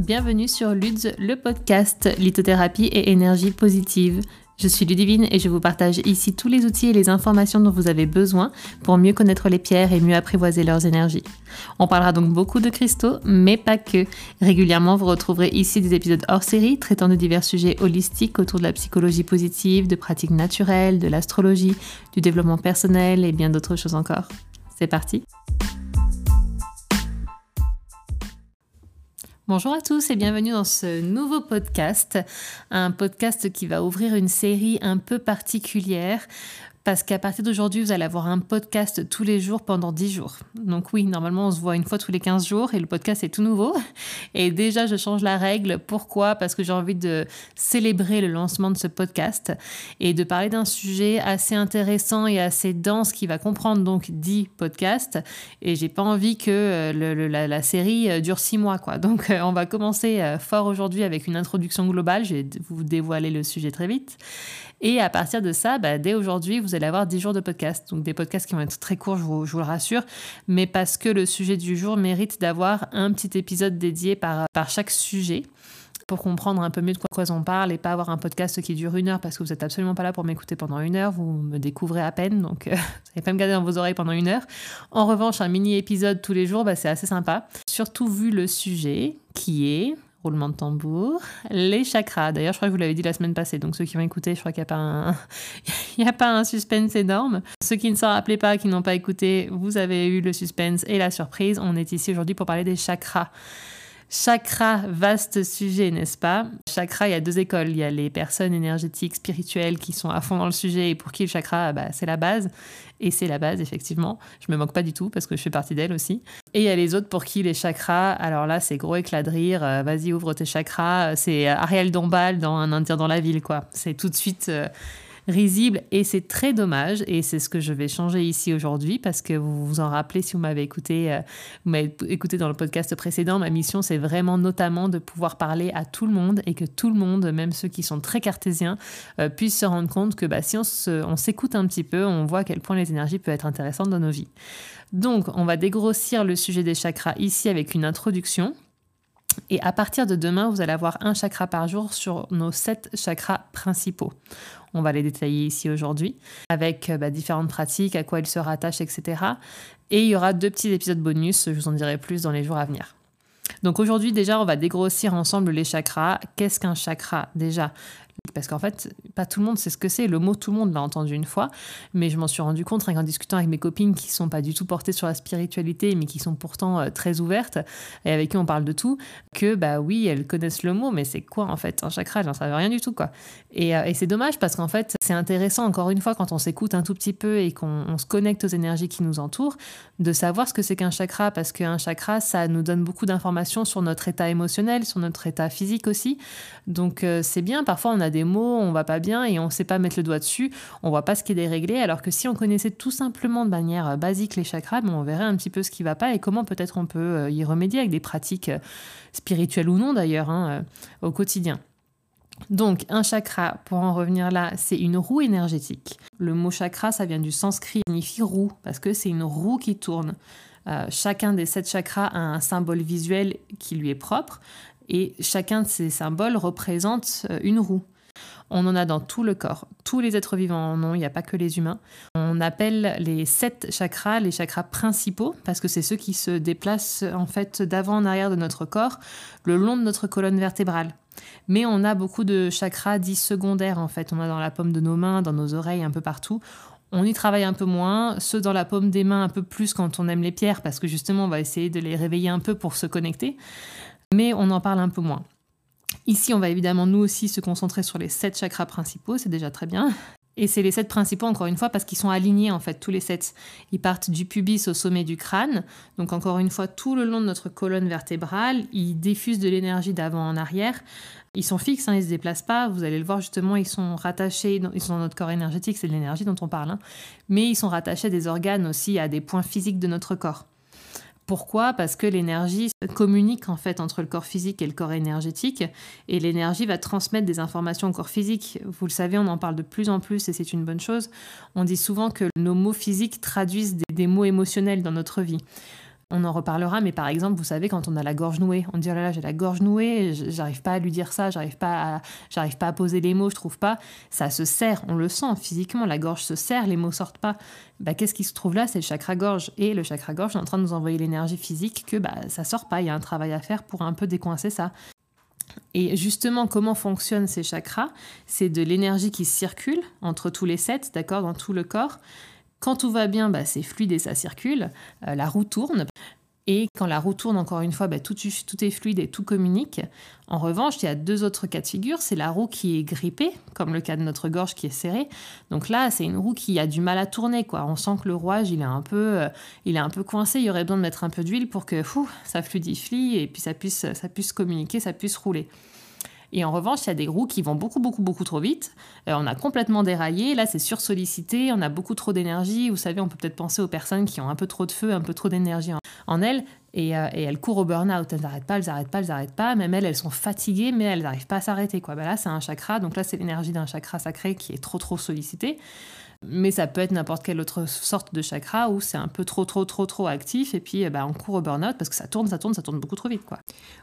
Bienvenue sur LUDS, le podcast Lithothérapie et énergie positive. Je suis Ludivine et je vous partage ici tous les outils et les informations dont vous avez besoin pour mieux connaître les pierres et mieux apprivoiser leurs énergies. On parlera donc beaucoup de cristaux, mais pas que. Régulièrement, vous retrouverez ici des épisodes hors série traitant de divers sujets holistiques autour de la psychologie positive, de pratiques naturelles, de l'astrologie, du développement personnel et bien d'autres choses encore. C'est parti Bonjour à tous et bienvenue dans ce nouveau podcast, un podcast qui va ouvrir une série un peu particulière parce qu'à partir d'aujourd'hui, vous allez avoir un podcast tous les jours pendant 10 jours. Donc oui, normalement, on se voit une fois tous les 15 jours et le podcast est tout nouveau. Et déjà, je change la règle. Pourquoi? Parce que j'ai envie de célébrer le lancement de ce podcast et de parler d'un sujet assez intéressant et assez dense qui va comprendre donc 10 podcasts. Et j'ai pas envie que euh, la, série euh, dure 6 mois. Donc euh, on va commencer fort aujourd'hui avec une introduction globale. Je vais vous dévoiler le sujet très vite. Et à partir de ça, bah, dès aujourd'hui, allez avoir 10 jours de podcast. Donc des podcasts qui vont être très courts, je vous, le rassure, mais parce que le sujet du jour mérite d'avoir un petit épisode dédié par, chaque sujet pour comprendre un peu mieux de quoi on parle et pas avoir un podcast qui dure une heure parce que vous n'êtes absolument pas là pour m'écouter pendant une heure, vous me découvrez à peine, donc vous n'allez pas me garder dans vos oreilles pendant une heure. En revanche, un mini épisode tous les jours, bah, c'est assez sympa, surtout vu le sujet qui est roulement de tambour, les chakras. D'ailleurs, je crois que vous l'avez dit la semaine passée, donc ceux qui vont écouter, je crois qu'il n'y a, pas un... A pas un suspense énorme. Ceux qui ne s'en rappelaient pas, qui n'ont pas écouté, vous avez eu le suspense et la surprise. On est ici aujourd'hui pour parler des chakras. Chakra, vaste sujet, n'est-ce pas? Chakra, il y a deux écoles. Il y a les personnes énergétiques, spirituelles qui sont à fond dans le sujet et pour qui le chakra, bah, c'est la base. Et c'est la base, effectivement. Je me moque pas du tout parce que je fais partie d'elle aussi. Et il y a les autres pour qui les chakras, alors là, c'est gros éclat de rire. Euh, vas-y, ouvre tes chakras. C'est Ariel Dombal dans Un Indien dans la ville, quoi. C'est tout de suite. Euh, risible et c'est très dommage et c'est ce que je vais changer ici aujourd'hui parce que vous vous en rappelez si vous m'avez écouté, euh, m'avez écouté dans le podcast précédent, ma mission c'est vraiment notamment de pouvoir parler à tout le monde et que tout le monde, même ceux qui sont très cartésiens, euh, puissent se rendre compte que bah, si on s'écoute un petit peu, on voit à quel point les énergies peuvent être intéressantes dans nos vies. Donc on va dégrossir le sujet des chakras ici avec une introduction et à partir de demain, vous allez avoir un chakra par jour sur nos sept chakras principaux. On va les détailler ici aujourd'hui, avec euh, bah, différentes pratiques, à quoi ils se rattachent, etc. Et il y aura deux petits épisodes bonus, je vous en dirai plus dans les jours à venir. Donc aujourd'hui déjà, on va dégrossir ensemble les chakras. Qu'est-ce qu'un chakra déjà? Parce qu'en fait, pas tout le monde sait ce que c'est. Le mot tout le monde l'a entendu une fois, mais je m'en suis rendu compte en discutant avec mes copines qui sont pas du tout portées sur la spiritualité, mais qui sont pourtant euh, très ouvertes et avec qui on parle de tout, que bah oui, elles connaissent le mot, mais c'est quoi en fait un chakra? J'en savais rien du tout quoi. Et, euh, et c'est dommage parce qu'en fait, c'est intéressant encore une fois quand on s'écoute un tout petit peu et qu'on se connecte aux énergies qui nous entourent, de savoir ce que c'est qu'un chakra parce qu'un chakra, ça nous donne beaucoup d'informations sur notre état émotionnel, sur notre état physique aussi. Donc euh, c'est bien. Parfois on a des mots, on va pas bien et on sait pas mettre le doigt dessus, on voit pas ce qui est déréglé. Alors que si on connaissait tout simplement de manière euh, basique les chakras, on verrait un petit peu ce qui va pas et comment peut-être on peut euh, y remédier avec des pratiques euh, spirituelles ou non d'ailleurs hein, au quotidien. Donc, un chakra, pour en revenir là, c'est une roue énergétique. Le mot chakra, ça vient du sanskrit, signifie roue, parce que c'est une roue qui tourne. chacun des sept chakras a un symbole visuel qui lui est propre, et chacun de ces symboles représente une roue. On en a dans tout le corps. Tous les êtres vivants en ont, il n'y a pas que les humains. On appelle les sept chakras les chakras principaux parce que c'est ceux qui se déplacent en fait d'avant en arrière de notre corps le long de notre colonne vertébrale. Mais on a beaucoup de chakras dits secondaires en fait. On a dans la paume de nos mains, dans nos oreilles, un peu partout. On y travaille un peu moins, ceux dans la paume des mains un peu plus quand on aime les pierres parce que justement on va essayer de les réveiller un peu pour se connecter. Mais on en parle un peu moins. Ici, on va évidemment nous aussi se concentrer sur les sept chakras principaux, c'est déjà très bien. Et c'est les sept principaux, encore une fois, parce qu'ils sont alignés, en fait, tous les sept. Ils partent du pubis au sommet du crâne. Donc, encore une fois, tout le long de notre colonne vertébrale, ils diffusent de l'énergie d'avant en arrière. Ils sont fixes, hein, ils ne se déplacent pas. Vous allez le voir, justement, ils sont rattachés, ils sont dans notre corps énergétique, c'est de l'énergie dont on parle. Hein. Mais ils sont rattachés à des organes aussi, à des points physiques de notre corps. Pourquoi? Parce que l'énergie communique en fait entre le corps physique et le corps énergétique et l'énergie va transmettre des informations au corps physique. Vous le savez, on en parle de plus en plus et c'est une bonne chose. On dit souvent que nos mots physiques traduisent des, mots émotionnels dans notre vie. On en reparlera, mais par exemple, vous savez, quand on a la gorge nouée, on dit oh là là, j'ai la gorge nouée, j'arrive pas à lui dire ça, j'arrive pas, à, j'arrive pas à poser les mots, je trouve pas. Ça se serre, on le sent physiquement, la gorge se serre, les mots sortent pas. Bah, qu'est-ce qui se trouve là? C'est le chakra gorge. Et le chakra gorge est en train de nous envoyer l'énergie physique que bah, ça sort pas, il y a un travail à faire pour un peu décoincer ça. Et justement, comment fonctionnent ces chakras? C'est de l'énergie qui circule entre tous les sept, d'accord, dans tout le corps. Quand tout va bien, bah, c'est fluide et ça circule, euh, la roue tourne. Et quand la roue tourne, encore une fois, bah, tout, est fluide et tout communique. En revanche, il y a deux autres cas de figure. C'est la roue qui est grippée, comme le cas de notre gorge qui est serrée. Donc là, c'est une roue qui a du mal à tourner. On sent que le rouage, il est, un peu, euh, il est un peu coincé. Il y aurait besoin de mettre un peu d'huile pour que ça fluidifie et puis ça puisse, ça puisse communiquer, ça puisse rouler. Et en revanche, il y a des roues qui vont beaucoup, beaucoup, beaucoup trop vite. Euh, on a complètement déraillé. Là, c'est sursollicité. On a beaucoup trop d'énergie. Vous savez, on peut peut-être penser aux personnes qui ont un peu trop de feu, un peu trop d'énergie en, elles. Et, euh, et, elles courent au burn-out. Elles n'arrêtent pas, elles n'arrêtent pas, elles n'arrêtent pas. Même elles, elles sont fatiguées, mais elles n'arrivent pas à s'arrêter. Quoi. Ben là, c'est un chakra. Donc là, c'est l'énergie d'un chakra sacré qui est trop, trop sollicité. Mais ça peut être n'importe quelle autre sorte de chakra où c'est un peu trop, trop, trop, trop actif et puis bah, on court au burn-out parce que ça tourne, ça tourne, ça tourne beaucoup trop vite. Quoi.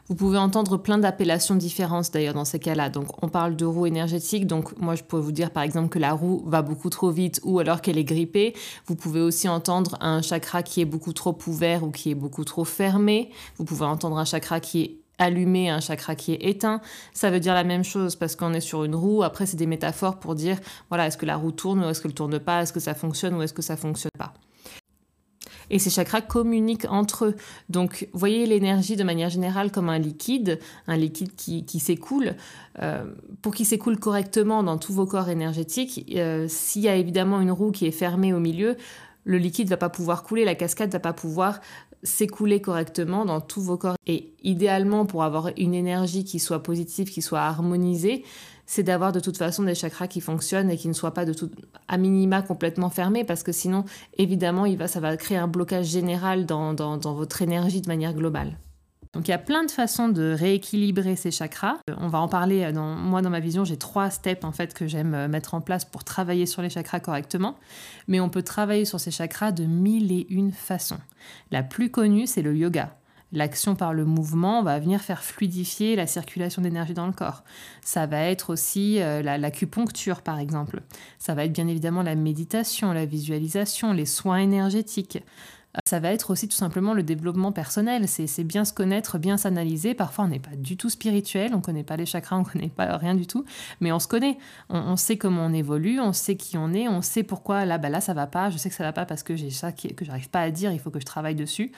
Vous pouvez entendre plein d'appellations différentes d'ailleurs dans ces cas-là. Donc on parle de roue énergétique. Donc moi je pourrais vous dire par exemple que la roue va beaucoup trop vite ou alors qu'elle est grippée. Vous pouvez aussi entendre un chakra qui est beaucoup trop ouvert ou qui est beaucoup trop fermé. Vous pouvez entendre un chakra qui est allumer un chakra qui est éteint, ça veut dire la même chose parce qu'on est sur une roue. Après, c'est des métaphores pour dire, voilà, est-ce que la roue tourne ou est-ce qu'elle tourne pas, est-ce que ça fonctionne ou est-ce que ça fonctionne pas? Et ces chakras communiquent entre eux. Donc, voyez l'énergie de manière générale comme un liquide, un liquide qui, s'écoule. Euh, pour qu'il s'écoule correctement dans tous vos corps énergétiques, euh, s'il y a évidemment une roue qui est fermée au milieu, le liquide va pas pouvoir couler, la cascade va pas pouvoir s'écouler correctement dans tous vos corps. Et idéalement, pour avoir une énergie qui soit positive, qui soit harmonisée, c'est d'avoir de toute façon des chakras qui fonctionnent et qui ne soient pas de tout, à minima complètement fermés, parce que sinon, évidemment, il va, ça va créer un blocage général dans, dans votre énergie de manière globale. Donc il y a plein de façons de rééquilibrer ces chakras. Euh, on va en parler. Euh, dans, moi, dans ma vision, j'ai trois steps en fait que j'aime euh, mettre en place pour travailler sur les chakras correctement. Mais on peut travailler sur ces chakras de mille et une façons. La plus connue, c'est le yoga. L'action par le mouvement va venir faire fluidifier la circulation d'énergie dans le corps. Ça va être aussi l'acupuncture, par exemple. Ça va être bien évidemment la méditation, la visualisation, les soins énergétiques. Ça va être aussi tout simplement le développement personnel. C'est bien se connaître, bien s'analyser. Parfois, on n'est pas du tout spirituel, on ne connaît pas les chakras, on ne connaît pas rien du tout, mais on se connaît. On, sait comment on évolue, on sait qui on est, on sait pourquoi là, bah là, ça va pas. Je sais que ça va pas parce que j'ai ça que j'arrive pas à dire, il faut que je travaille dessus.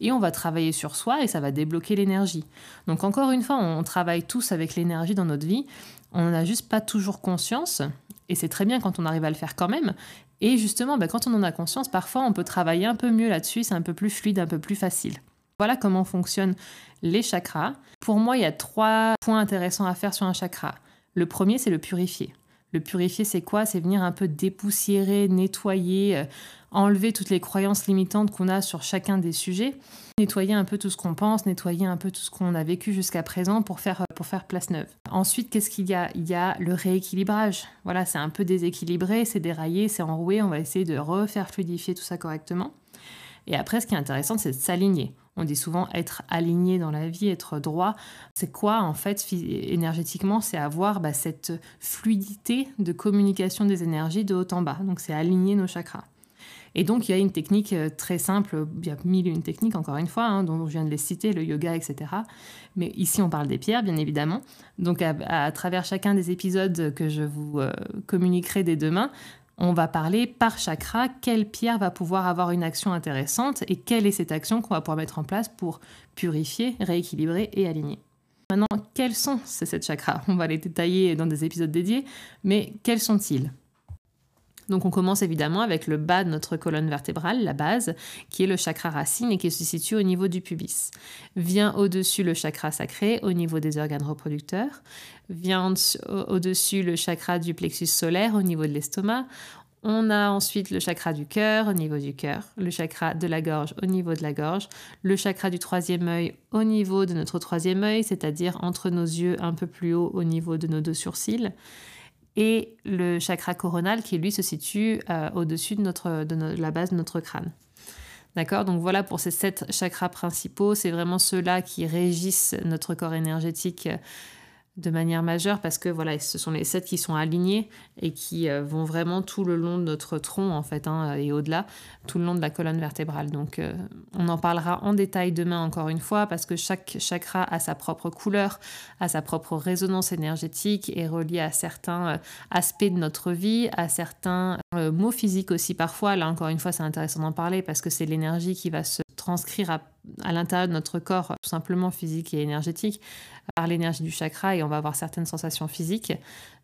Et on va travailler sur soi et ça va débloquer l'énergie. Donc, encore une fois, on travaille tous avec l'énergie dans notre vie. On n'en a juste pas toujours conscience. Et c'est très bien quand on arrive à le faire quand même. Et justement, ben, quand on en a conscience, parfois on peut travailler un peu mieux là-dessus, c'est un peu plus fluide, un peu plus facile. Voilà comment fonctionnent les chakras. Pour moi, il y a trois points intéressants à faire sur un chakra. Le premier, c'est le purifier. Le purifier, c'est quoi? C'est venir un peu dépoussiérer, nettoyer, euh, enlever toutes les croyances limitantes qu'on a sur chacun des sujets, nettoyer un peu tout ce qu'on pense, nettoyer un peu tout ce qu'on a vécu jusqu'à présent pour faire, euh, pour faire place neuve. Ensuite, qu'est-ce qu'il y a? Il y a le rééquilibrage. Voilà, c'est un peu déséquilibré, c'est déraillé, c'est enroué, on va essayer de refaire fluidifier tout ça correctement. Et après, ce qui est intéressant, c'est de s'aligner. On dit souvent être aligné dans la vie, être droit. C'est quoi en fait énergétiquement C'est avoir bah, cette fluidité de communication des énergies de haut en bas. Donc c'est aligner nos chakras. Et donc, il y a une technique euh, très simple, il y a mille et une techniques, encore une fois, hein, dont je viens de les citer, le yoga, etc. Mais ici, on parle des pierres, bien évidemment. Donc, à, travers chacun des épisodes que je vous euh, communiquerai dès demain, on va parler par chakra quelle pierre va pouvoir avoir une action intéressante et quelle est cette action qu'on va pouvoir mettre en place pour purifier, rééquilibrer et aligner. Maintenant, quels sont ces sept chakras? On va les détailler dans des épisodes dédiés, mais quels sont-ils? Donc on commence évidemment avec le bas de notre colonne vertébrale, la base, qui est le chakra racine et qui se situe au niveau du pubis. Vient au-dessus le chakra sacré au niveau des organes reproducteurs. Vient au-dessus le chakra du plexus solaire au niveau de l'estomac. On a ensuite le chakra du cœur au niveau du cœur, le chakra de la gorge au niveau de la gorge, le chakra du troisième œil au niveau de notre troisième œil, c'est-à-dire entre nos yeux un peu plus haut au niveau de nos deux sourcils et le chakra coronal qui lui se situe euh, au-dessus de, la base de notre crâne. D'accord? Donc voilà pour ces sept chakras principaux. C'est vraiment ceux-là qui régissent notre corps énergétique de manière majeure parce que voilà, ce sont les sept qui sont alignés et qui euh, vont vraiment tout le long de notre tronc en fait hein, et au-delà, tout le long de la colonne vertébrale. Donc euh, on en parlera en détail demain encore une fois parce que chaque chakra a sa propre couleur, a sa propre résonance énergétique et relié à certains euh, aspects de notre vie, à certains mots physiques aussi parfois. Là encore une fois, c'est intéressant d'en parler parce que c'est l'énergie qui va se transcrire à, à l'intérieur de notre corps, tout simplement physique et énergétique par l'énergie du chakra et on va avoir certaines sensations physiques.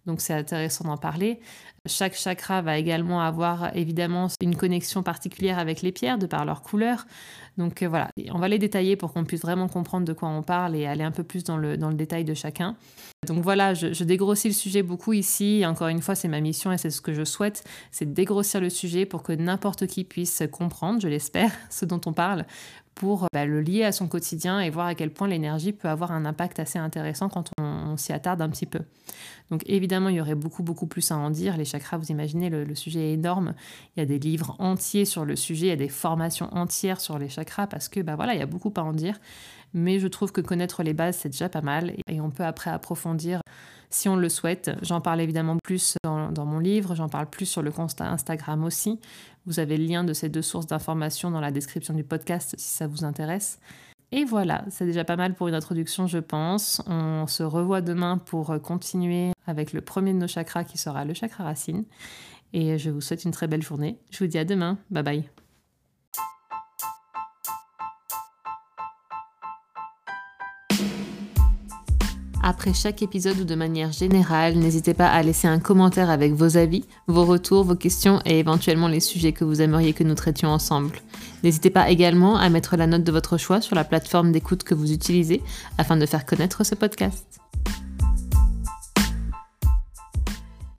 Donc c'est intéressant d'en parler. Chaque chakra va également avoir évidemment une connexion particulière avec les pierres de par leur couleur. Donc euh, voilà, on va les détailler pour qu'on puisse vraiment comprendre de quoi on parle et aller un peu plus dans le, dans le détail de chacun. Donc voilà, je, dégrossis le sujet beaucoup ici. Encore une fois, c'est ma mission et c'est ce que je souhaite, c'est de dégrossir le sujet pour que n'importe qui puisse comprendre, je l'espère, ce dont on parle, pour bah, le lier à son quotidien et voir à quel point l'énergie peut avoir un impact assez intéressant quand on, s'y attarde un petit peu. Donc évidemment, il y aurait beaucoup, beaucoup plus à en dire. Les chakras, vous imaginez, le, sujet est énorme. Il y a des livres entiers sur le sujet, il y a des formations entières sur les parce que bah, voilà, il y a beaucoup à en dire. Mais je trouve que connaître les bases, c'est déjà pas mal et on peut après approfondir si on le souhaite. J'en parle évidemment plus dans, dans mon livre, j'en parle plus sur le compte Instagram aussi. Vous avez le lien de ces deux sources d'informations dans la description du podcast si ça vous intéresse. Et voilà, c'est déjà pas mal pour une introduction, je pense. On se revoit demain pour continuer avec le premier de nos chakras qui sera le chakra racine. Et je vous souhaite une très belle journée. Je vous dis à demain. Bye bye. Après chaque épisode ou de manière générale, n'hésitez pas à laisser un commentaire avec vos avis, vos retours, vos questions et éventuellement les sujets que vous aimeriez que nous traitions ensemble. N'hésitez pas également à mettre la note de votre choix sur la plateforme d'écoute que vous utilisez afin de faire connaître ce podcast.